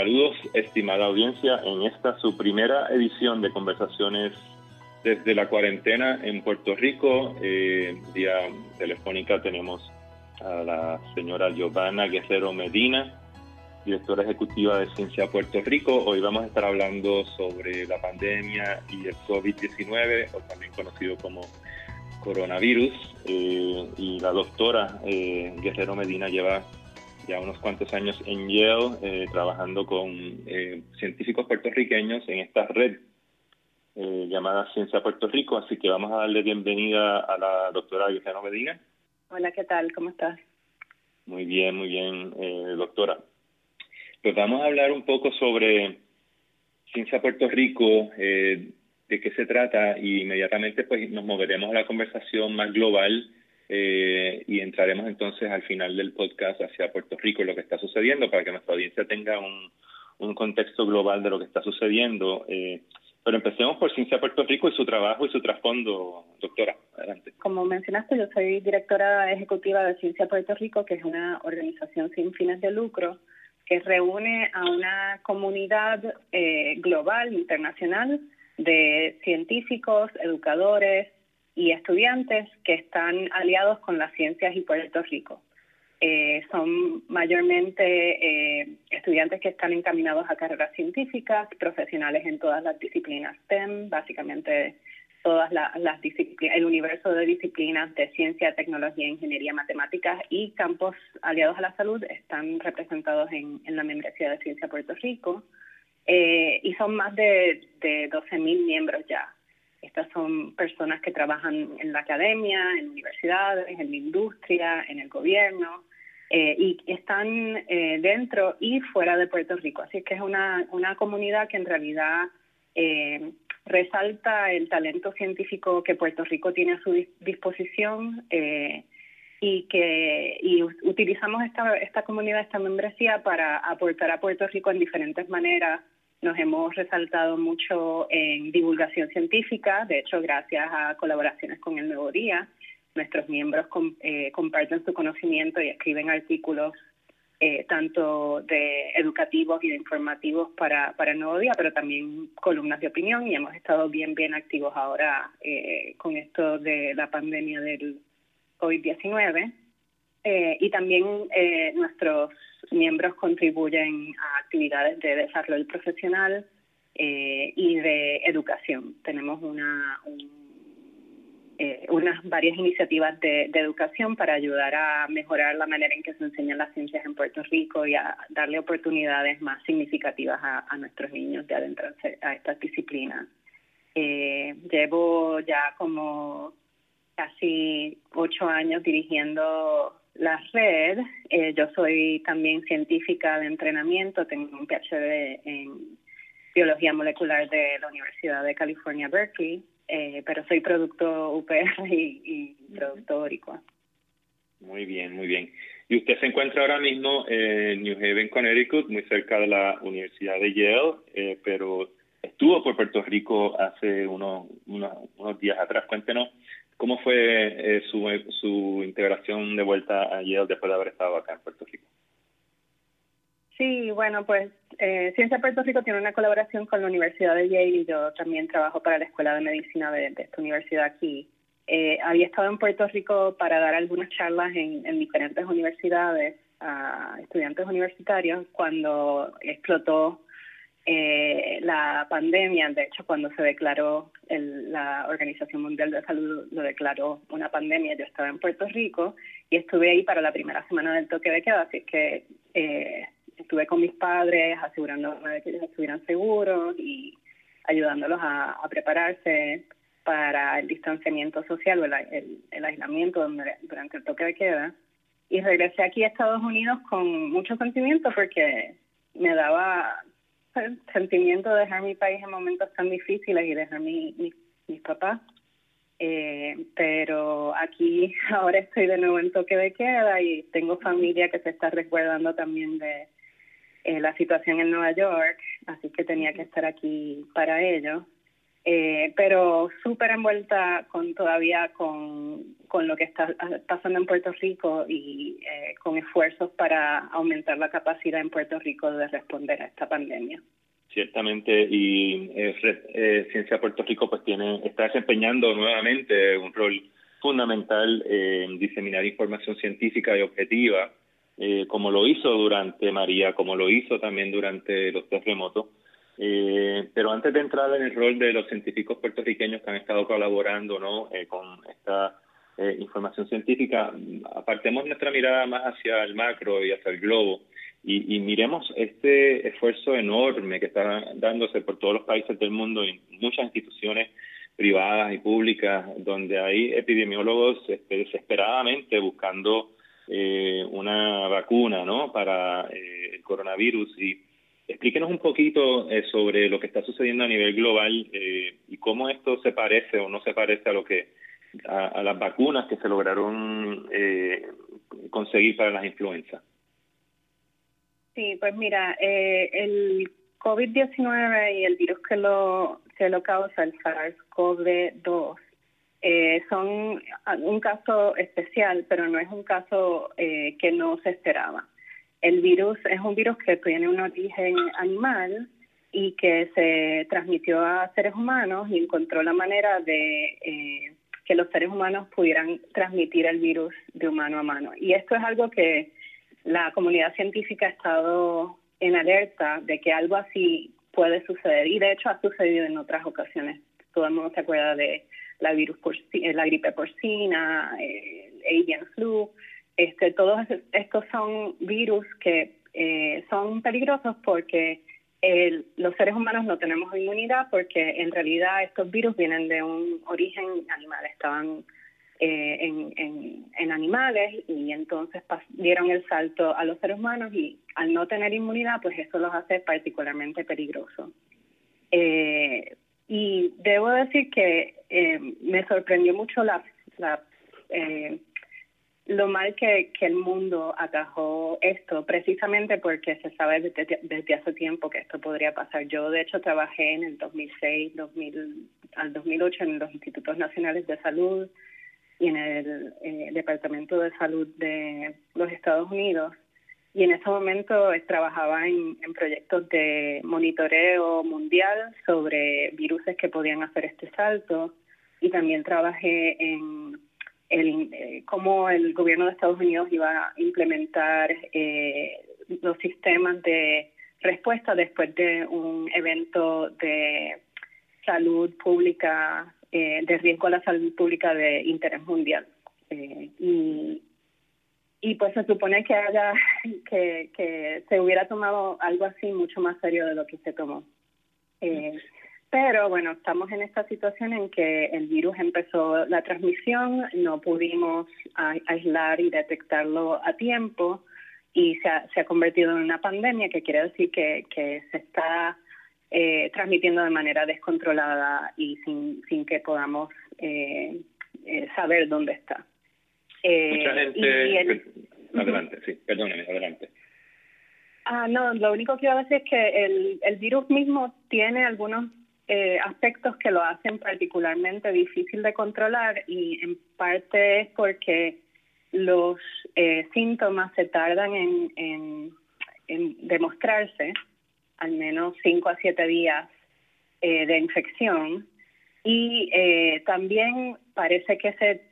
Saludos, estimada audiencia, en esta su primera edición de conversaciones desde la cuarentena en Puerto Rico. Eh, vía telefónica tenemos a la señora Giovanna Guerrero Medina, directora ejecutiva de Ciencia Puerto Rico. Hoy vamos a estar hablando sobre la pandemia y el COVID-19, o también conocido como coronavirus. Eh, y la doctora eh, Guerrero Medina lleva ya unos cuantos años en Yale eh, trabajando con científicos puertorriqueños en esta red llamada Ciencia Puerto Rico. Así que vamos a darle bienvenida a la doctora Guerrero Medina. Hola, ¿qué tal? ¿Cómo estás? Muy bien, muy bien, doctora. Pues vamos a hablar un poco sobre Ciencia Puerto Rico, eh, de qué se trata y inmediatamente pues nos moveremos a la conversación más global eh, y entraremos entonces al final del podcast hacia Puerto Rico y lo que está sucediendo para que nuestra audiencia tenga un, un contexto global de lo que está sucediendo. Eh, pero empecemos por Ciencia Puerto Rico y su trabajo y su trasfondo, doctora. Adelante. Como mencionaste, yo soy directora ejecutiva de Ciencia Puerto Rico, que es una organización sin fines de lucro que reúne a una comunidad eh, global, internacional, de científicos, educadores y estudiantes que están aliados con las ciencias y Puerto Rico. Eh, son mayormente eh, estudiantes que están encaminados a carreras científicas, profesionales en todas las disciplinas STEM, básicamente todas las disciplinas, el universo de disciplinas de ciencia, tecnología, ingeniería, matemáticas y campos aliados a la salud están representados en, la membresía de Ciencia Puerto Rico eh, y son más de, de 12.000 miembros ya. Estas son personas que trabajan en la academia, en universidades, en la industria, en el gobierno, eh, y están eh, dentro y fuera de Puerto Rico. Así que es una, una comunidad que en realidad eh, resalta el talento científico que Puerto Rico tiene a su disposición y que y utilizamos esta, esta comunidad, esta membresía para aportar a Puerto Rico en diferentes maneras. Nos hemos resaltado mucho en divulgación científica, de hecho, gracias a colaboraciones con el Nuevo Día, nuestros miembros eh, comparten su conocimiento y escriben artículos eh, tanto de educativos y de informativos para, para el nuevo día, pero también columnas de opinión y hemos estado bien, bien activos ahora eh, con esto de la pandemia del COVID-19. Eh, y también nuestros miembros contribuyen a actividades de desarrollo profesional y de educación. Tenemos una, un eh, unas varias iniciativas de, educación para ayudar a mejorar la manera en que se enseñan las ciencias en Puerto Rico y a darle oportunidades más significativas a, nuestros niños de adentrarse a estas disciplinas. Eh, llevo ya como casi ocho años dirigiendo la red. Eh, yo soy también científica de entrenamiento, tengo un PhD en biología molecular de la Universidad de California, Berkeley. Eh, pero soy producto UPR y, producto Oricua. Muy bien, muy bien. Y usted se encuentra ahora mismo en New Haven, Connecticut, muy cerca de la Universidad de Yale, eh, pero estuvo por Puerto Rico hace unos, unos, días atrás. Cuéntenos cómo fue eh, su, su integración de vuelta a Yale después de haber estado acá en Puerto Rico. Sí, bueno, pues eh, Ciencia Puerto Rico tiene una colaboración con la Universidad de Yale y yo también trabajo para la Escuela de Medicina de, esta universidad aquí. Eh, había estado en Puerto Rico para dar algunas charlas en, diferentes universidades a estudiantes universitarios cuando explotó eh, la pandemia. De hecho, cuando se declaró, la Organización Mundial de Salud lo declaró una pandemia, yo estaba en Puerto Rico y estuve ahí para la primera semana del toque de queda, así que eh, estuve con mis padres asegurándome de que ellos estuvieran seguros y ayudándolos a, prepararse para el distanciamiento social o el, aislamiento durante el toque de queda. Y regresé aquí a Estados Unidos con mucho sentimiento porque me daba el sentimiento de dejar mi país en momentos tan difíciles y dejar mi, mis papás. Eh, pero aquí ahora estoy de nuevo en toque de queda y tengo familia que se está resguardando también de, eh, la situación en Nueva York, así que tenía que estar aquí para ello. Eh, pero súper envuelta con todavía con, con, lo que está pasando en Puerto Rico y eh, con esfuerzos para aumentar la capacidad en Puerto Rico de responder a esta pandemia. Ciertamente, y eh, Ciencia Puerto Rico pues tiene está desempeñando nuevamente un rol fundamental en diseminar información científica y objetiva, como lo hizo durante María, como lo hizo también durante los terremotos eh, pero antes de entrar en el rol de los científicos puertorriqueños que han estado colaborando ¿no? Eh, con esta eh, información científica, apartemos nuestra mirada más hacia el macro y hacia el globo y, miremos este esfuerzo enorme que está dándose por todos los países del mundo y muchas instituciones privadas y públicas donde hay epidemiólogos este, desesperadamente buscando una vacuna ¿no? para el coronavirus y Explíquenos un poquito eh, sobre lo que está sucediendo a nivel global eh, y cómo esto se parece o no se parece a lo que a, las vacunas que se lograron eh, conseguir para las influencias. Sí, pues mira, el COVID-19 y el virus que lo que lo causa, el SARS-CoV-2, son un caso especial, pero no es un caso que no se esperaba. El virus es un virus que tiene un origen animal y que se transmitió a seres humanos y encontró la manera de eh, que los seres humanos pudieran transmitir el virus de humano a mano. Y esto es algo que la comunidad científica ha estado en alerta de que algo así puede suceder y de hecho ha sucedido en otras ocasiones. Todo el mundo se acuerda de la virus la gripe porcina, el avian flu, este, todos estos son virus que eh, son peligrosos porque los seres humanos no tenemos inmunidad porque en realidad estos virus vienen de un origen animal, estaban eh, en, en, animales y entonces dieron el salto a los seres humanos y al no tener inmunidad pues eso los hace particularmente peligrosos. Eh, y debo decir que me sorprendió mucho la, la lo mal que, que el mundo atajó esto, precisamente porque se sabe desde, desde, hace tiempo que esto podría pasar. Yo, de hecho, trabajé en el 2006 2000, al 2008 en los Institutos Nacionales de Salud y en el eh, Departamento de Salud de los Estados Unidos. Y en ese momento trabajaba en, en proyectos de monitoreo mundial sobre virus que podían hacer este salto. Y también trabajé en el, eh, cómo el gobierno de Estados Unidos iba a implementar eh, los sistemas de respuesta después de un evento de salud pública, eh, de riesgo a la salud pública de interés mundial. y, y pues se supone que haya que, que se hubiera tomado algo así mucho más serio de lo que se tomó. Eh, pero bueno, estamos en esta situación en que el virus empezó la transmisión, no pudimos aislar y detectarlo a tiempo y se ha, se ha convertido en una pandemia, que quiere decir que, que se está eh, transmitiendo de manera descontrolada y sin, sin que podamos eh, eh, saber dónde está. Mucha gente... Adelante, sí, perdóneme, adelante. Ah, no, lo único que iba a decir es que el, el virus mismo tiene algunos eh, aspectos que lo hacen particularmente difícil de controlar y en parte es porque los eh, síntomas se tardan en, en, demostrarse, al menos 5 a 7 días eh, de infección y también parece que se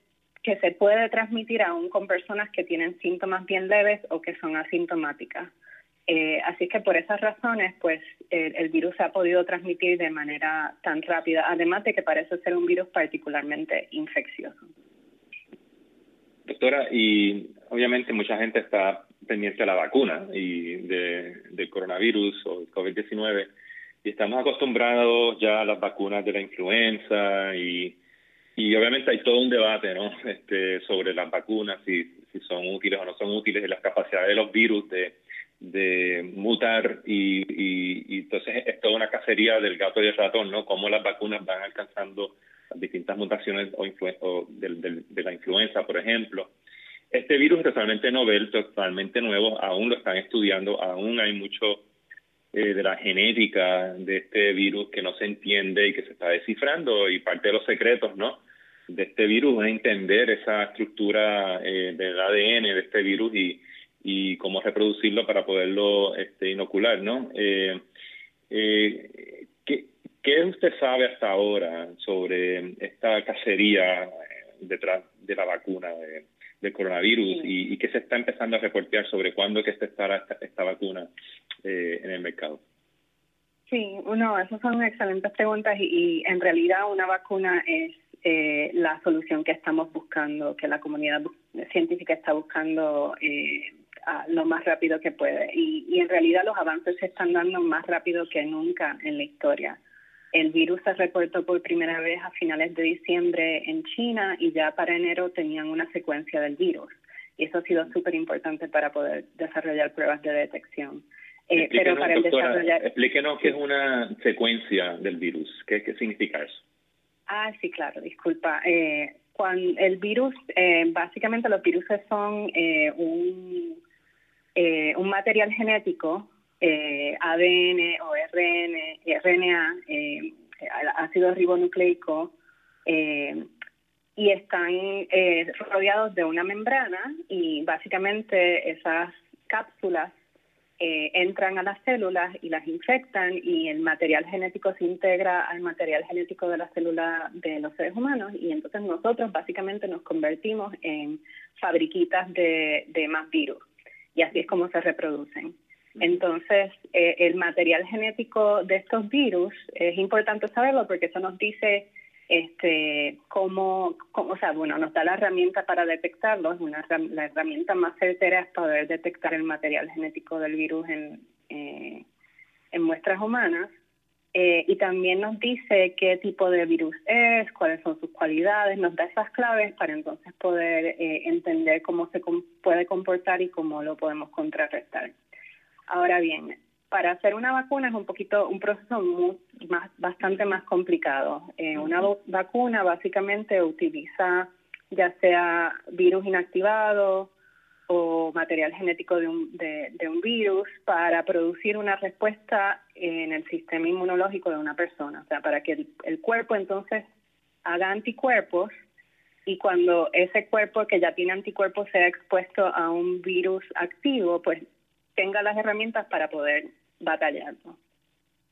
que se puede transmitir aún con personas que tienen síntomas bien leves o que son asintomáticas. Eh, así que por esas razones, pues el, virus se ha podido transmitir de manera tan rápida, además de que parece ser un virus particularmente infeccioso. Doctora, y obviamente mucha gente está pendiente de la vacuna y de, del coronavirus o COVID-19 y estamos acostumbrados ya a las vacunas de la influenza y, y obviamente hay todo un debate ¿no? este, sobre las vacunas, si, si son útiles o no son útiles, y las capacidades de los virus de de mutar y, y, entonces es toda una cacería del gato y el ratón, ¿no? Cómo las vacunas van alcanzando distintas mutaciones o, de, la influenza, por ejemplo. Este virus es totalmente novel, totalmente nuevo, aún lo están estudiando, aún hay mucho eh, de la genética de este virus que no se entiende y que se está descifrando y parte de los secretos, ¿no? De este virus es entender esa estructura eh, del ADN de este virus y, y cómo reproducirlo para poderlo este, inocular, ¿no? Eh, eh, ¿qué, ¿Qué usted sabe hasta ahora sobre esta cacería detrás de la vacuna de, del coronavirus y, y, qué se está empezando a reportear sobre cuándo que estará esta, esta vacuna eh, en el mercado? Sí, uno, esas son excelentes preguntas y, y en realidad una vacuna es eh, la solución que estamos buscando, que la comunidad científica está buscando eh, lo más rápido que puede. Y, y en realidad los avances se están dando más rápido que nunca en la historia. El virus se reportó por primera vez a finales de diciembre en China y ya para enero tenían una secuencia del virus. Y eso ha sido súper importante para poder desarrollar pruebas de detección. Eh, pero para el desarrollar... Explíquenos qué es una secuencia del virus. ¿Qué, qué significa eso? Ah, sí, claro, disculpa. Eh, cuando el virus, eh, básicamente los virus son eh, un, eh, un material genético eh, ADN o RN, RNA, eh, ácido ribonucleico, eh, y están eh, rodeados de una membrana y básicamente esas cápsulas entran a las células y las infectan y el material genético se integra al material genético de la célula de los seres humanos y entonces nosotros básicamente nos convertimos en fabriquitas de más virus y así es como se reproducen. Entonces, eh, el material genético de estos virus es importante saberlo porque eso nos dice este cómo, cómo, o sea, bueno, nos da la herramienta para detectarlo, es una la herramienta más certera es poder detectar el material genético del virus en, eh, en muestras humanas. Eh, y también nos dice qué tipo de virus es, cuáles son sus cualidades, nos da esas claves para entonces poder eh, entender cómo se com puede comportar y cómo lo podemos contrarrestar. Ahora bien, para hacer una vacuna es un poquito un proceso muy, más bastante más complicado. Eh, una vacuna básicamente utiliza ya sea virus inactivado o material genético de un, de, de un virus para producir una respuesta en el sistema inmunológico de una persona, o sea, para que el, el cuerpo entonces haga anticuerpos y cuando ese cuerpo que ya tiene anticuerpos sea expuesto a un virus activo, pues tenga las herramientas para poder batallarlo.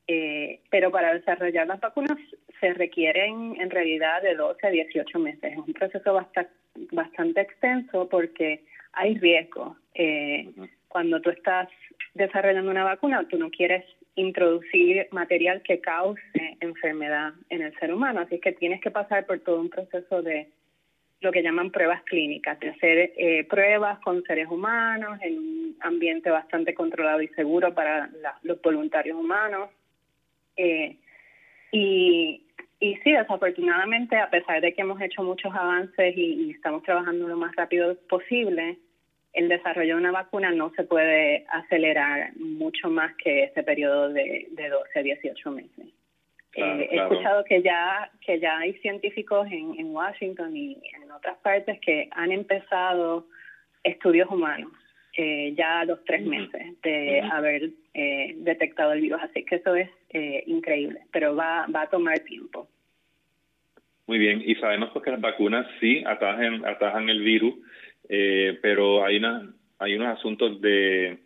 Eh, pero para desarrollar las vacunas se requieren en realidad de 12 a 18 meses. Es un proceso bastante, bastante extenso porque hay riesgo. Eh, cuando tú estás desarrollando una vacuna, tú no quieres introducir material que cause enfermedad en el ser humano, así que tienes que pasar por todo un proceso de lo que llaman pruebas clínicas, de hacer eh, pruebas con seres humanos en un ambiente bastante controlado y seguro para la, los voluntarios humanos. Eh, y, y sí, desafortunadamente, a pesar de que hemos hecho muchos avances y, y, estamos trabajando lo más rápido posible, el desarrollo de una vacuna no se puede acelerar mucho más que ese periodo de, de 12 a 18 meses. Claro, eh, he claro. escuchado que ya que ya hay científicos en, en Washington y en otras partes que han empezado estudios humanos eh, ya a los tres meses de haber eh, detectado el virus. Así que eso es eh, increíble, pero va, va a tomar tiempo. Muy bien, y sabemos pues que las vacunas sí atajan, atajan el virus, eh, pero hay, una, hay unos asuntos de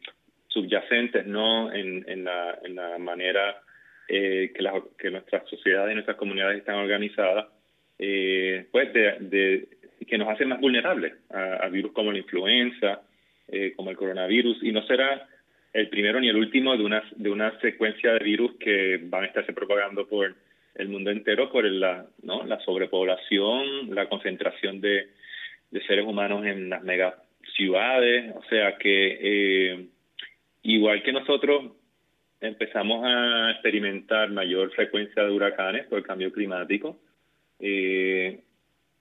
subyacentes no en, en, la, manera eh, que, la, que nuestras sociedades y nuestras comunidades están organizadas, eh, pues de, que nos hacen más vulnerables a, virus como la influenza, eh, como el coronavirus, y no será el primero ni el último de una, de una secuencia de virus que van a estarse propagando por el mundo entero por la, ¿no? la sobrepoblación, la concentración de, de seres humanos en las mega ciudades, o sea que eh, igual que nosotros empezamos a experimentar mayor frecuencia de huracanes por el cambio climático, eh,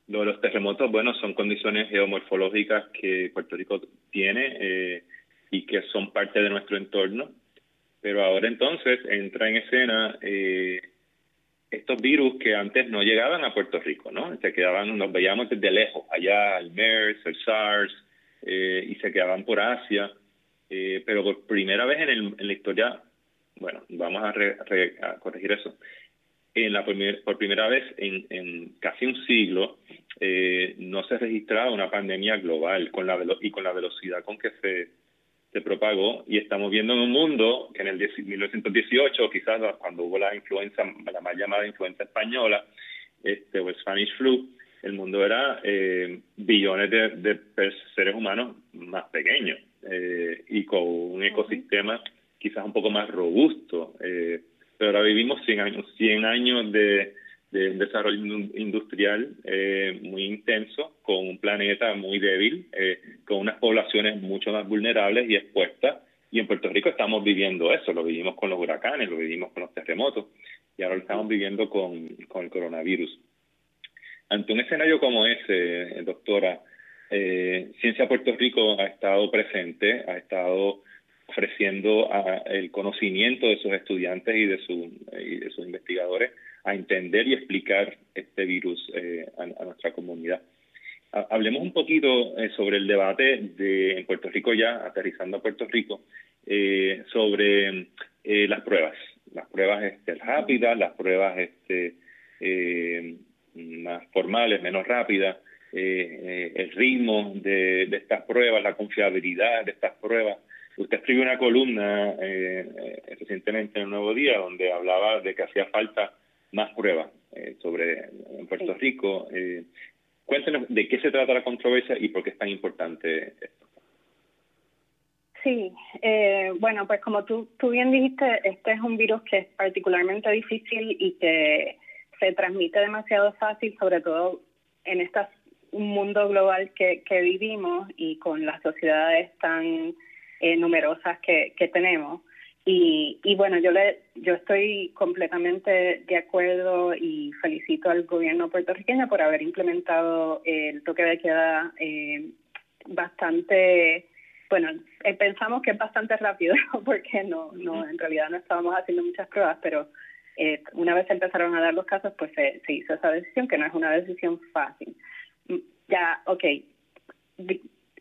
los terremotos, bueno, son condiciones geomorfológicas que Puerto Rico tiene eh, y que son parte de nuestro entorno, pero ahora entonces entra en escena eh, estos virus que antes no llegaban a Puerto Rico, ¿no? Se quedaban, nos veíamos desde lejos, allá el MERS, el SARS, eh, y se quedaban por Asia, eh, pero por primera vez en, el, en la historia bueno, vamos a, corregir eso. En la por primera vez en, casi un siglo eh, no se registraba una pandemia global con la y con la velocidad con que se, se propagó y estamos viendo en un mundo que en el 1918, quizás cuando hubo la influenza, la mal llamada influenza española, este, o Spanish flu, el mundo era eh, billones de, seres humanos más pequeños eh, y con un ecosistema quizás un poco más robusto. Eh, pero ahora vivimos 100 años, 100 años de, de desarrollo industrial muy intenso, con un planeta muy débil, con unas poblaciones mucho más vulnerables y expuestas. Y en Puerto Rico estamos viviendo eso, lo vivimos con los huracanes, lo vivimos con los terremotos y ahora lo estamos viviendo con, con el coronavirus. Ante un escenario como ese, doctora, eh, Ciencia Puerto Rico ha estado presente, ha estado ofreciendo el conocimiento de sus estudiantes y de, de sus investigadores a entender y explicar este virus eh, a, nuestra comunidad. Hablemos un poquito eh, sobre el debate de en Puerto Rico ya, aterrizando a Puerto Rico, sobre las pruebas, las pruebas este, rápidas, las pruebas este, más formales, menos rápidas, eh, eh, el ritmo de, estas pruebas, la confiabilidad de estas pruebas. Usted escribió una columna eh, recientemente en el Nuevo Día donde hablaba de que hacía falta más pruebas sobre en Puerto Rico. cuéntenos de qué se trata la controversia y por qué es tan importante esto. Sí, bueno, pues como tú, tú bien dijiste, este es un virus que es particularmente difícil y que se transmite demasiado fácil, sobre todo en este mundo global que, que vivimos y con las sociedades tan eh, numerosas que, que tenemos. Y, y, bueno, yo le, yo estoy completamente de acuerdo y felicito al gobierno puertorriqueño por haber implementado el toque de queda eh, bastante, bueno, eh, pensamos que es bastante rápido porque no, no, en realidad no estábamos haciendo muchas pruebas, pero eh, una vez empezaron a dar los casos, pues se, hizo esa decisión, que no es una decisión fácil. Mm, ya, ok,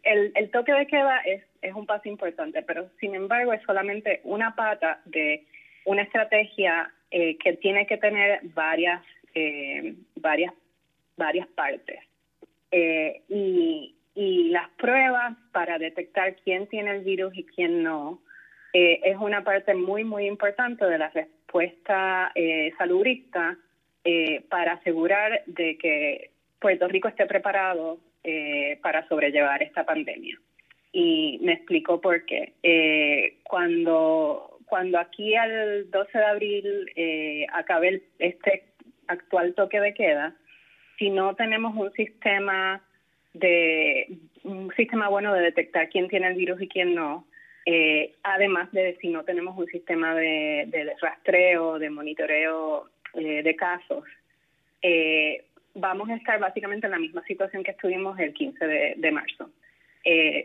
el, el toque de queda es, es un paso importante, pero sin embargo es solamente una pata de una estrategia eh, que tiene que tener varias, eh, varias, varias partes. y, y las pruebas para detectar quién tiene el virus y quién no es una parte muy, muy importante de la respuesta eh, salubrista eh, para asegurar de que Puerto Rico esté preparado eh, para sobrellevar esta pandemia. Y me explico por qué. Eh, cuando, cuando aquí al 12 de abril eh, acabe este actual toque de queda, si no tenemos un sistema de un sistema bueno de detectar quién tiene el virus y quién no, eh, además de si no tenemos un sistema de, rastreo, de monitoreo eh, de casos, eh, vamos a estar básicamente en la misma situación que estuvimos el 15 de, marzo.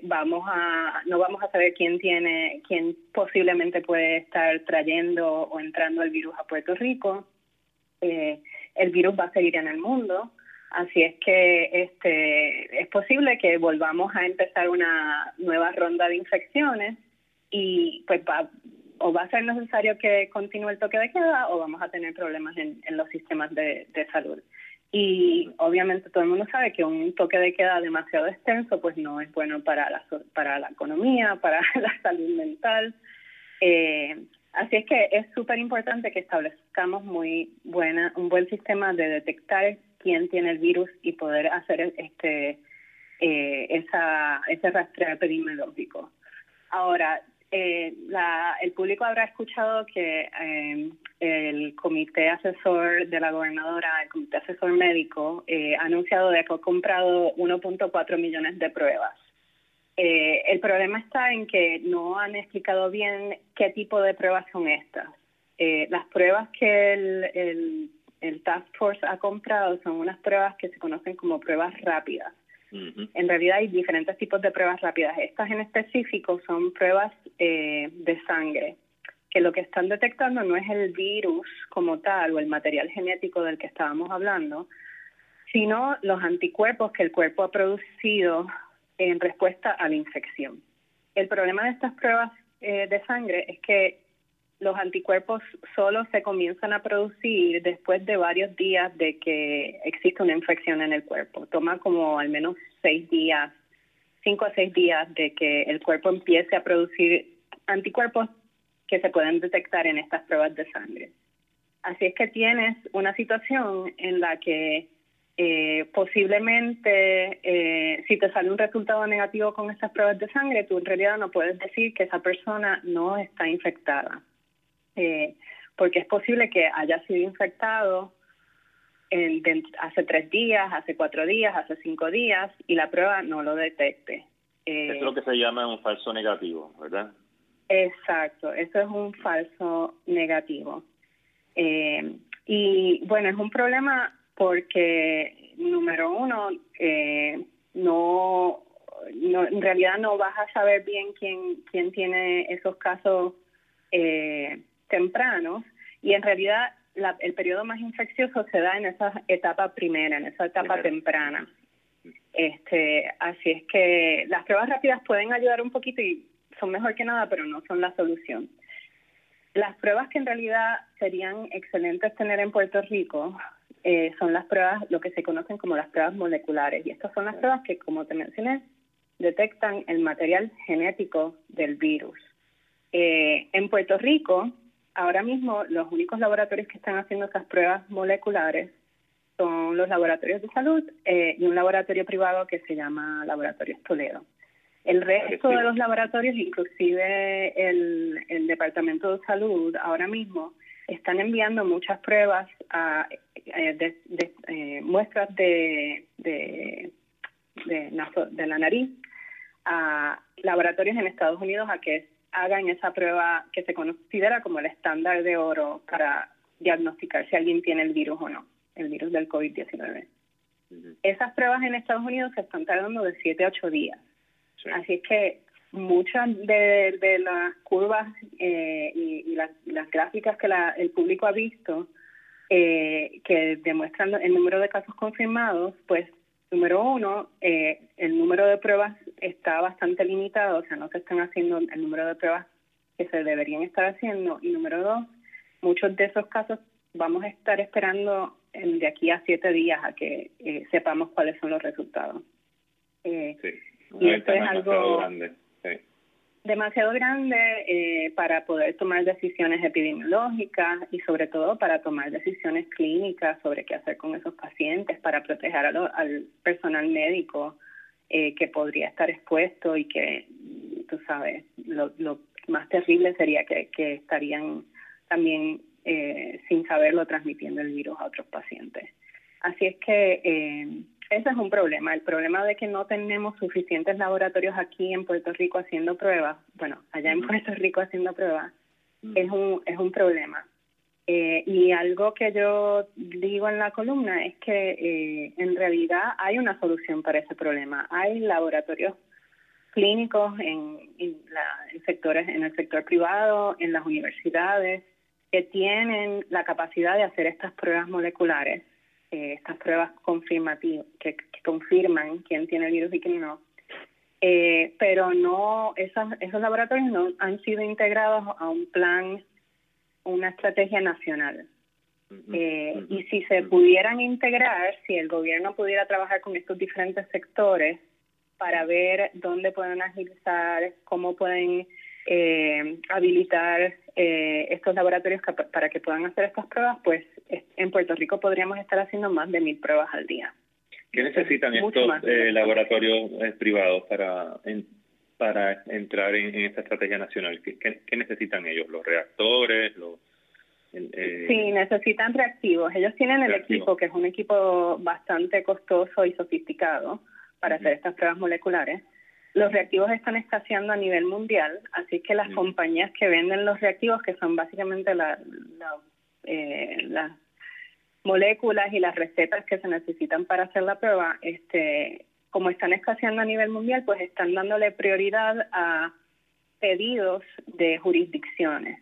vamos a no vamos a saber quién tiene quién posiblemente puede estar trayendo o entrando el virus a Puerto Rico el virus va a seguir en el mundo así es que este es posible que volvamos a empezar una nueva ronda de infecciones y pues va, o va a ser necesario que continúe el toque de queda o vamos a tener problemas en, los sistemas de, salud. Y obviamente todo el mundo sabe que un toque de queda demasiado extenso pues no es bueno para la, para la economía, para la salud mental. Eh, así es que es súper importante que establezcamos muy buena, un buen sistema de detectar quién tiene el virus y poder hacer este eh, esa, ese rastreo epidemiológico. Ahora, eh, la, el público habrá escuchado que eh, el comité asesor de la gobernadora, el comité asesor médico, eh, ha anunciado de que ha comprado 1.4 millones de pruebas. Eh, el problema está en que no han explicado bien qué tipo de pruebas son estas. las pruebas que el, Task Force ha comprado son unas pruebas que se conocen como pruebas rápidas en realidad hay diferentes tipos de pruebas rápidas. Estas en específico son pruebas eh, de sangre, que lo que están detectando no es el virus como tal o el material genético del que estábamos hablando, sino los anticuerpos que el cuerpo ha producido en respuesta a la infección. El problema de estas pruebas eh, de sangre es que los anticuerpos solo se comienzan a producir después de varios días de que existe una infección en el cuerpo. Toma como al menos seis días, cinco a seis días de que el cuerpo empiece a producir anticuerpos que se pueden detectar en estas pruebas de sangre. Así es que tienes una situación en la que eh, posiblemente eh, si te sale un resultado negativo con estas pruebas de sangre, tú en realidad no puedes decir que esa persona no está infectada, eh, porque es posible que haya sido infectado en, hace tres días, hace cuatro días, hace cinco días y la prueba no lo detecte. es lo que se llama un falso negativo, ¿verdad? Exacto, eso es un falso negativo. Eh, y bueno, es un problema porque, número uno, eh, no, no, en realidad no vas a saber bien quién, quién tiene esos casos eh, tempranos y en realidad la, el periodo más infeccioso se da en esa etapa primera, en esa etapa temprana. Este, así es que las pruebas rápidas pueden ayudar un poquito y son mejor que nada, pero no son la solución. Las pruebas que en realidad serían excelentes tener en Puerto Rico eh, son las pruebas, lo que se conocen como las pruebas moleculares. Y estas son las pruebas que, como te mencioné, detectan el material genético del virus. Eh, en Puerto Rico, ahora mismo, los únicos laboratorios que están haciendo estas pruebas moleculares son los laboratorios de salud eh, y un laboratorio privado que se llama Laboratorios Toledo. El resto de los laboratorios, inclusive el, el Departamento de Salud, ahora mismo están enviando muchas pruebas, a, eh, de, eh, muestras de, de, de, la nariz a laboratorios en Estados Unidos a que hagan esa prueba que se considera como el estándar de oro para diagnosticar si alguien tiene el virus o no, el virus del COVID-19. Esas pruebas en Estados Unidos se están tardando de 7 a 8 días. Así es que muchas de, las curvas eh, y, las, gráficas que el público ha visto eh, que demuestran el número de casos confirmados, pues número uno, eh, el número de pruebas está bastante limitado, o sea, no se están haciendo el número de pruebas que se deberían estar haciendo. Y número dos, muchos de esos casos vamos a estar esperando de aquí a siete días a que sepamos cuáles son los resultados. sí y esto es algo grande, demasiado grande eh, para poder tomar decisiones epidemiológicas y sobre todo para tomar decisiones clínicas sobre qué hacer con esos pacientes, para proteger al personal médico eh, que podría estar expuesto y que, tú sabes, lo, más terrible sería que, que estarían también eh, sin saberlo transmitiendo el virus a otros pacientes. Así es que eh, ese es un problema, el problema de que no tenemos suficientes laboratorios aquí en Puerto Rico haciendo pruebas, bueno, allá en Puerto Rico haciendo pruebas, es un, es un problema. Eh, y algo que yo digo en la columna es que eh, en realidad hay una solución para ese problema. Hay laboratorios clínicos en, en, en sectores, en el sector privado, en las universidades, que tienen la capacidad de hacer estas pruebas moleculares eh, estas pruebas confirmativas que, confirman quién tiene el virus y quién no. Eh, pero no, esos, esos laboratorios no han sido integrados a un plan, una estrategia nacional. Eh, y si se pudieran integrar, si el gobierno pudiera trabajar con estos diferentes sectores para ver dónde pueden agilizar, cómo pueden eh, habilitar eh, estos laboratorios para que puedan hacer estas pruebas, pues en Puerto Rico podríamos estar haciendo más de mil pruebas al día. ¿Qué necesitan estos eh, laboratorios eh, privados para para entrar en, esta estrategia nacional? ¿Qué, necesitan ellos? ¿Los reactores? los Sí, necesitan reactivos. Ellos tienen el equipo, que es un equipo bastante costoso y sofisticado para hacer estas pruebas moleculares los reactivos están escaseando a nivel mundial, así que las compañías que venden los reactivos, que son básicamente la, eh, las moléculas y las recetas que se necesitan para hacer la prueba, este, como están escaseando a nivel mundial, pues están dándole prioridad a pedidos de jurisdicciones.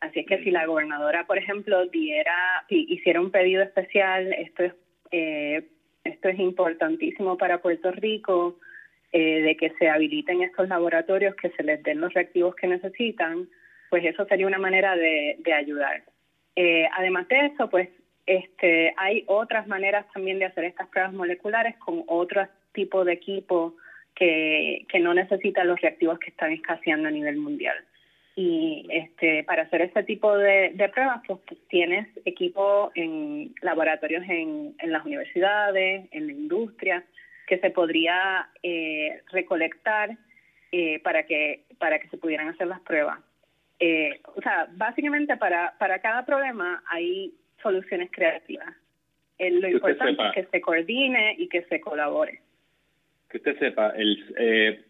Así es que si la gobernadora, por ejemplo, diera, hiciera un pedido especial, esto es, eh, esto es importantísimo para Puerto Rico, eh, de que se habiliten estos laboratorios, que se les den los reactivos que necesitan, pues eso sería una manera de, de ayudar. Eh, además de eso, pues este, hay otras maneras también de hacer estas pruebas moleculares con otro tipo de equipo que, que no necesita los reactivos que están escaseando a nivel mundial. Y este, para hacer este tipo de, pruebas, pues, tienes equipo en laboratorios en, en, las universidades, en la industria, que se podría eh, recolectar eh, para que para que se pudieran hacer las pruebas. Eh, o sea, básicamente para, para cada problema hay soluciones creativas. Eh, lo importante es que se coordine y que se colabore. Que usted sepa, el, eh,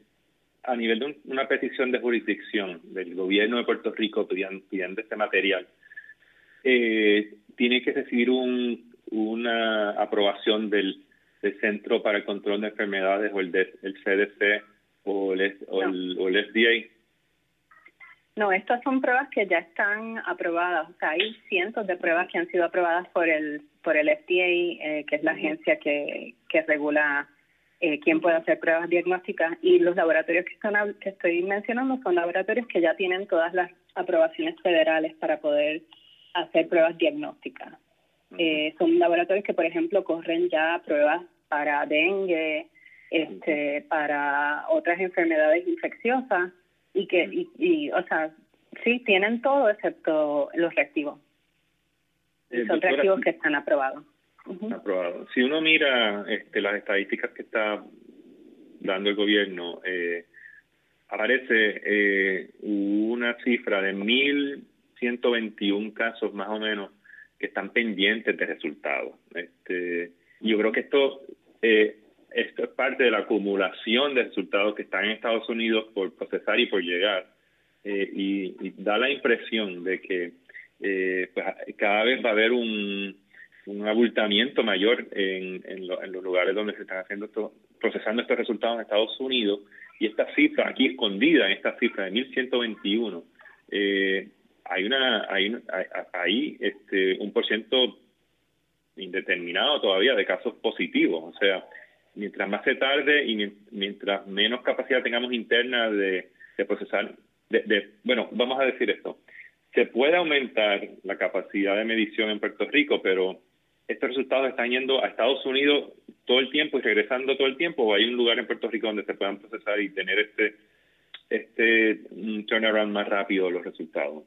a nivel de una petición de jurisdicción del gobierno de Puerto Rico pidiendo, pidiendo este material, eh, tiene que recibir un, una aprobación del, del, Centro para el Control de Enfermedades o el, el CDC o el, o, el, o el FDA no, estas son pruebas que ya están aprobadas. O sea, hay cientos de pruebas que han sido aprobadas por el por el FDA, eh, que es la agencia que, que regula eh, quién puede hacer pruebas diagnósticas. Y los laboratorios que, están, que estoy mencionando son laboratorios que ya tienen todas las aprobaciones federales para poder hacer pruebas diagnósticas. Eh, son laboratorios que, por ejemplo, corren ya pruebas para dengue, este, para otras enfermedades infecciosas y que, y, o sea, sí, tienen todo excepto los reactivos. Eh, son reactivos que están aprobados. Aprobados. Si uno mira este, las estadísticas que está dando el gobierno, eh, aparece eh, una cifra de 1.121 casos más o menos que están pendientes de resultados. Este, yo creo que esto eh, esto es parte de la acumulación de resultados que están en Estados Unidos por procesar y por llegar. Eh, y, da la impresión de que eh, pues, cada vez va a haber un, un abultamiento mayor en, en, los lugares donde se están haciendo esto, procesando estos resultados en Estados Unidos. Y esta cifra, aquí escondida en esta cifra de 1121, eh, hay una hay, hay, este, un por indeterminado todavía de casos positivos. O sea, mientras más se tarde y mientras menos capacidad tengamos interna de, procesar, de, bueno, vamos a decir esto, se puede aumentar la capacidad de medición en Puerto Rico, pero estos resultados están yendo a Estados Unidos todo el tiempo y regresando todo el tiempo, o hay un lugar en Puerto Rico donde se puedan procesar y tener este este turnaround más rápido los resultados.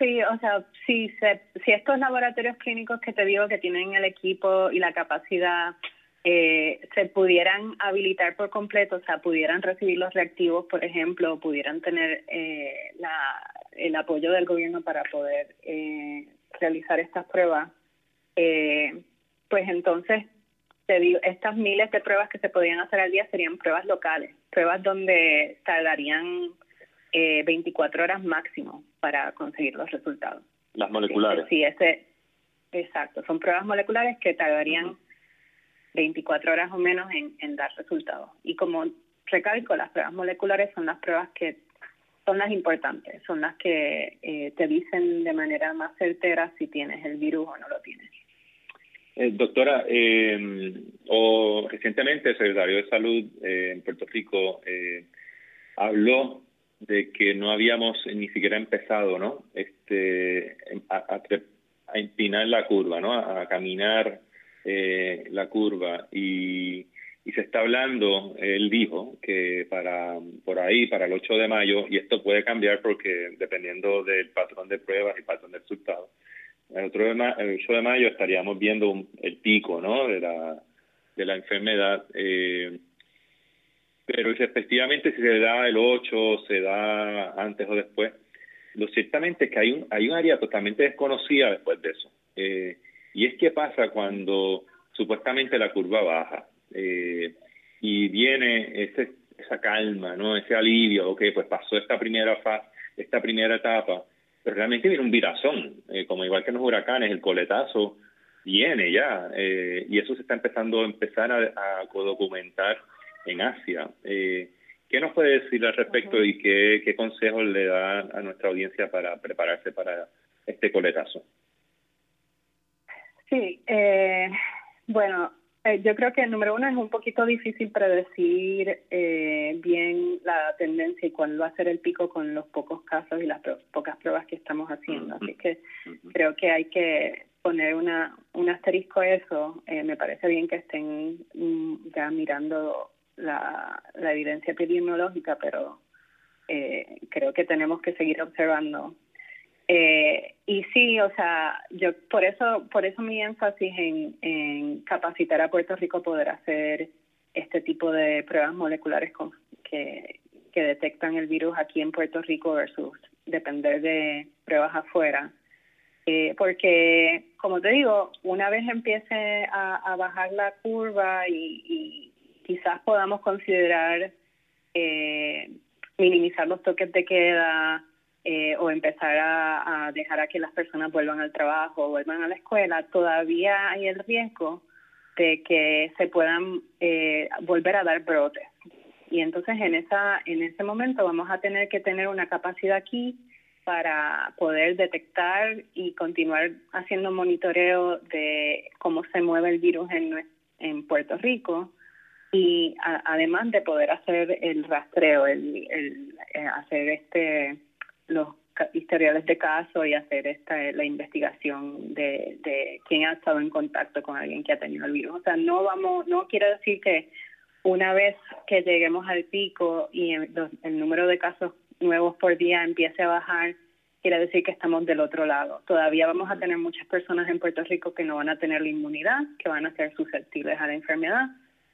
Sí, o sea, si, se, si estos laboratorios clínicos que te digo que tienen el equipo y la capacidad eh, se pudieran habilitar por completo, o sea, pudieran recibir los reactivos, por ejemplo, pudieran tener eh, la, el apoyo del gobierno para poder eh, realizar estas pruebas, eh, pues entonces, te digo, estas miles de pruebas que se podían hacer al día serían pruebas locales, pruebas donde tardarían eh, 24 horas máximo para conseguir los resultados. Las moleculares. Sí, ese, exacto, son pruebas moleculares que tardarían... 24 horas o menos en, dar resultados. Y como recalco, las pruebas moleculares son las pruebas que son las importantes, son las que eh, te dicen de manera más certera si tienes el virus o no lo tienes. Eh, doctora, eh, o recientemente el secretario de Salud eh, en Puerto Rico habló de que no habíamos ni siquiera empezado, ¿no? Este, a, a, empinar la curva, ¿no? A, caminar eh, la curva y, y, se está hablando, él dijo que para por ahí, para el 8 de mayo, y esto puede cambiar porque dependiendo del patrón de pruebas y patrón de resultados, el, otro de el 8 de mayo estaríamos viendo el pico ¿no? de, la, de la enfermedad. Eh, pero efectivamente si se da el 8, se da antes o después, lo ciertamente es que hay un, hay un área totalmente desconocida después de eso. Eh, y es que pasa cuando supuestamente la curva baja eh, y viene ese, esa calma, no, ese alivio, ok, pues pasó esta primera fase, esta primera etapa, pero realmente viene un virazón, eh, como igual que en los huracanes, el coletazo viene ya, eh, y eso se está empezando a empezar a, a documentar en Asia. Eh, ¿Qué nos puede decir al respecto y qué, qué consejos le da a nuestra audiencia para prepararse para este coletazo? Sí, eh, bueno, Eh, yo creo que el número uno es un poquito difícil predecir eh, bien la tendencia y cuál va a ser el pico con los pocos casos y las pocas pruebas que estamos haciendo. Así que creo que hay que poner una un asterisco a eso. Eh, me parece bien que estén mm, ya mirando la, evidencia epidemiológica, pero creo que tenemos que seguir observando eh, y sí, o sea, yo por eso, por eso mi énfasis en, en capacitar a Puerto Rico a poder hacer este tipo de pruebas moleculares con, que, que detectan el virus aquí en Puerto Rico versus depender de pruebas afuera. Eh, porque, como te digo, una vez empiece a, a bajar la curva y, y quizás podamos considerar eh, minimizar los toques de queda, eh, o empezar a, dejar a que las personas vuelvan al trabajo o vuelvan a la escuela, todavía hay el riesgo de que se puedan eh, volver a dar brotes. Y entonces en esa en ese momento vamos a tener que tener una capacidad aquí para poder detectar y continuar haciendo monitoreo de cómo se mueve el virus en, en Puerto Rico y además de poder hacer el rastreo, el, el eh, hacer este los historiales de caso y hacer esta la investigación de, de quién ha estado en contacto con alguien que ha tenido el virus. O sea, no vamos, no quiero decir que una vez que lleguemos al pico y el, número de casos nuevos por día empiece a bajar, quiere decir que estamos del otro lado. Todavía vamos a tener muchas personas en Puerto Rico que no van a tener la inmunidad, que van a ser susceptibles a la enfermedad.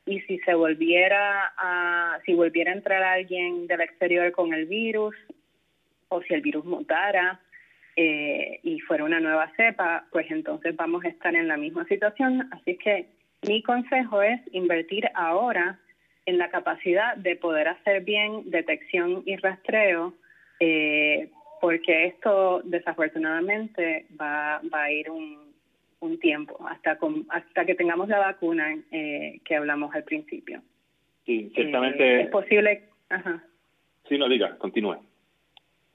Y si se volviera a, si volviera a entrar alguien del exterior con el virus, o si el virus mutara eh, y fuera una nueva cepa, pues entonces vamos a estar en la misma situación. Así que mi consejo es invertir ahora en la capacidad de poder hacer bien detección y rastreo, eh, porque esto desafortunadamente va, va a ir un, un tiempo hasta hasta que tengamos la vacuna eh, que hablamos al principio. Sí, ciertamente. es posible. Ajá. Sí, no diga, continúe.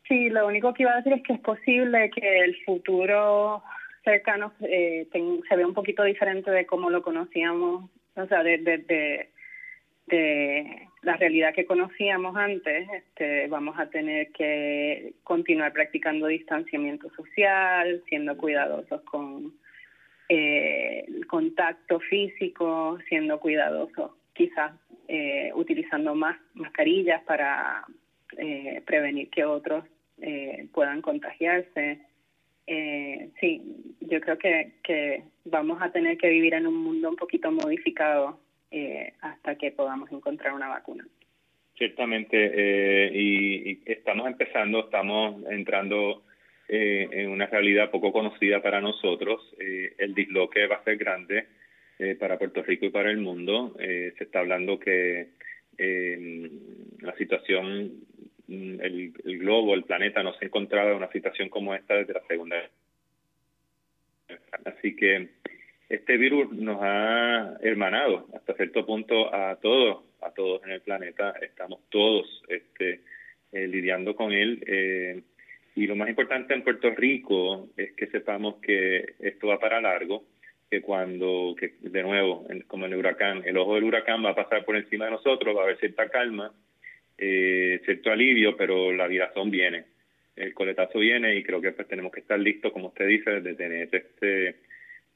Sí, lo único que iba a decir es que es posible que el futuro cercano eh, se vea un poquito diferente de cómo lo conocíamos, o sea, de, de, de, la realidad que conocíamos antes. Este, vamos a tener que continuar practicando distanciamiento social, siendo cuidadosos con eh, el contacto físico, siendo cuidadosos quizás eh, utilizando más mascarillas para eh, prevenir que otros eh, puedan contagiarse. Eh, sí, yo creo que, que vamos a tener que vivir en un mundo un poquito modificado eh, hasta que podamos encontrar una vacuna. Ciertamente, eh, y, estamos empezando, estamos entrando eh, en una realidad poco conocida para nosotros. Eh, el disloque va a ser grande eh, para Puerto Rico y para el mundo. Eh, se está hablando que la situación Mm, el, el globo, el planeta, no se encontraba en una situación como esta desde la Segunda Así que este virus nos ha hermanado hasta cierto punto a todos, a todos en el planeta. Estamos todos este, lidiando con él. Y lo más importante en Puerto Rico es que sepamos que esto va para largo, que cuando, que de nuevo, como el huracán, el ojo del huracán va a pasar por encima de nosotros, va a haber cierta calma eh, cierto alivio, pero la virazón viene, el coletazo viene y creo que pues tenemos que estar listos, como usted dice, de tener este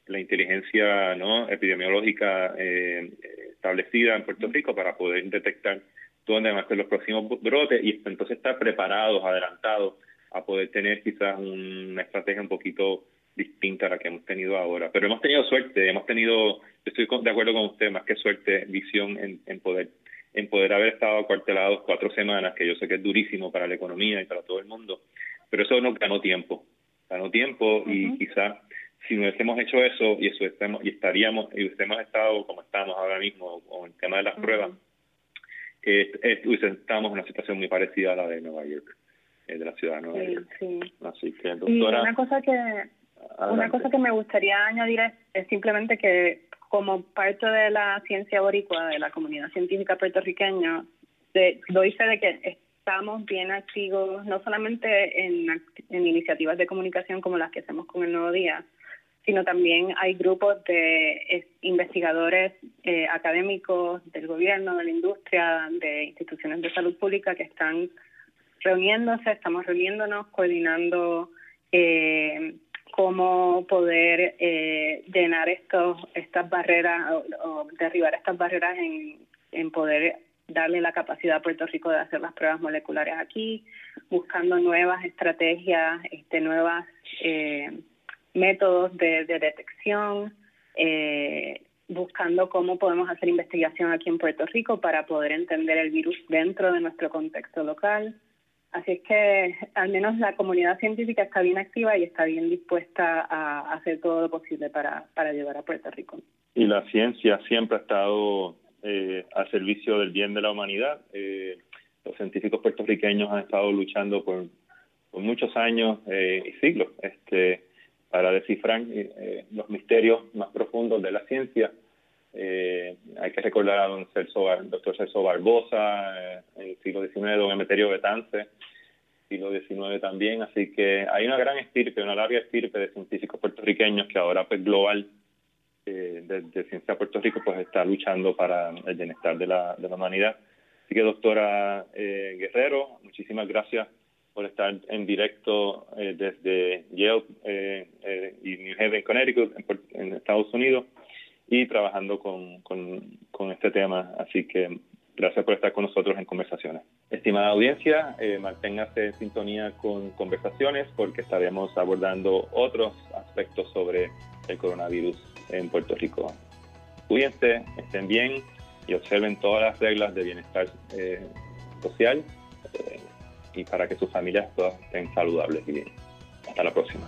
la inteligencia no epidemiológica eh, establecida en Puerto Rico para poder detectar dónde van a ser los próximos brotes y entonces estar preparados, adelantados a poder tener quizás una estrategia un poquito distinta a la que hemos tenido ahora. Pero hemos tenido suerte, hemos tenido, estoy de acuerdo con usted, más que suerte, visión en, en poder en poder haber estado acuartelados cuatro semanas, que yo sé que es durísimo para la economía y para todo el mundo, pero eso nos ganó tiempo, ganó tiempo y quizás si no hubiésemos hecho eso y eso estemos, y estaríamos y hubiésemos estado como estamos ahora mismo con el tema de las pruebas, eh, estamos en una situación muy parecida a la de Nueva York, eh, de la ciudad de Nueva York. Sí. Así que, doctora, y una cosa que una cosa que me gustaría añadir es simplemente que como parte de la ciencia boricua, de la comunidad científica puertorriqueña, de, doy fe de que estamos bien activos, no solamente en, en iniciativas de comunicación como las que hacemos con el Nuevo Día, sino también hay grupos de investigadores eh, académicos del gobierno, de la industria, de instituciones de salud pública que están reuniéndose, estamos reuniéndonos, coordinando eh, cómo poder eh, llenar estos estas barreras o, derribar estas barreras en, en poder darle la capacidad a Puerto Rico de hacer las pruebas moleculares aquí, buscando nuevas estrategias, este, nuevas eh, métodos de, detección, eh, buscando cómo podemos hacer investigación aquí en Puerto Rico para poder entender el virus dentro de nuestro contexto local. Así es que al menos la comunidad científica está bien activa y está bien dispuesta a hacer todo lo posible para, para ayudar a Puerto Rico. Y la ciencia siempre ha estado eh, al servicio del bien de la humanidad. Eh, los científicos puertorriqueños han estado luchando por, por muchos años eh, y siglos este, para descifrar eh, los misterios más profundos de la ciencia. Eh, hay que recordar a don Celso, doctor Celso Barbosa, eh, en el siglo XIX, don Emeterio Betance, siglo XIX también, así que hay una gran estirpe, una larga estirpe de científicos puertorriqueños que ahora pues global eh, de, Ciencia Puerto Rico pues está luchando para el bienestar de la, de la humanidad. Así que doctora eh, Guerrero, muchísimas gracias por estar en directo eh, desde Yale y New Haven, Connecticut, en, Estados Unidos, y trabajando con, con, con, este tema. Así que gracias por estar con nosotros en conversaciones. Estimada audiencia, eh, manténgase en sintonía con conversaciones porque estaremos abordando otros aspectos sobre el coronavirus en Puerto Rico. Cuídense, estén bien y observen todas las reglas de bienestar eh, social. Eh, y para que sus familias todas estén saludables y bien. Hasta la próxima.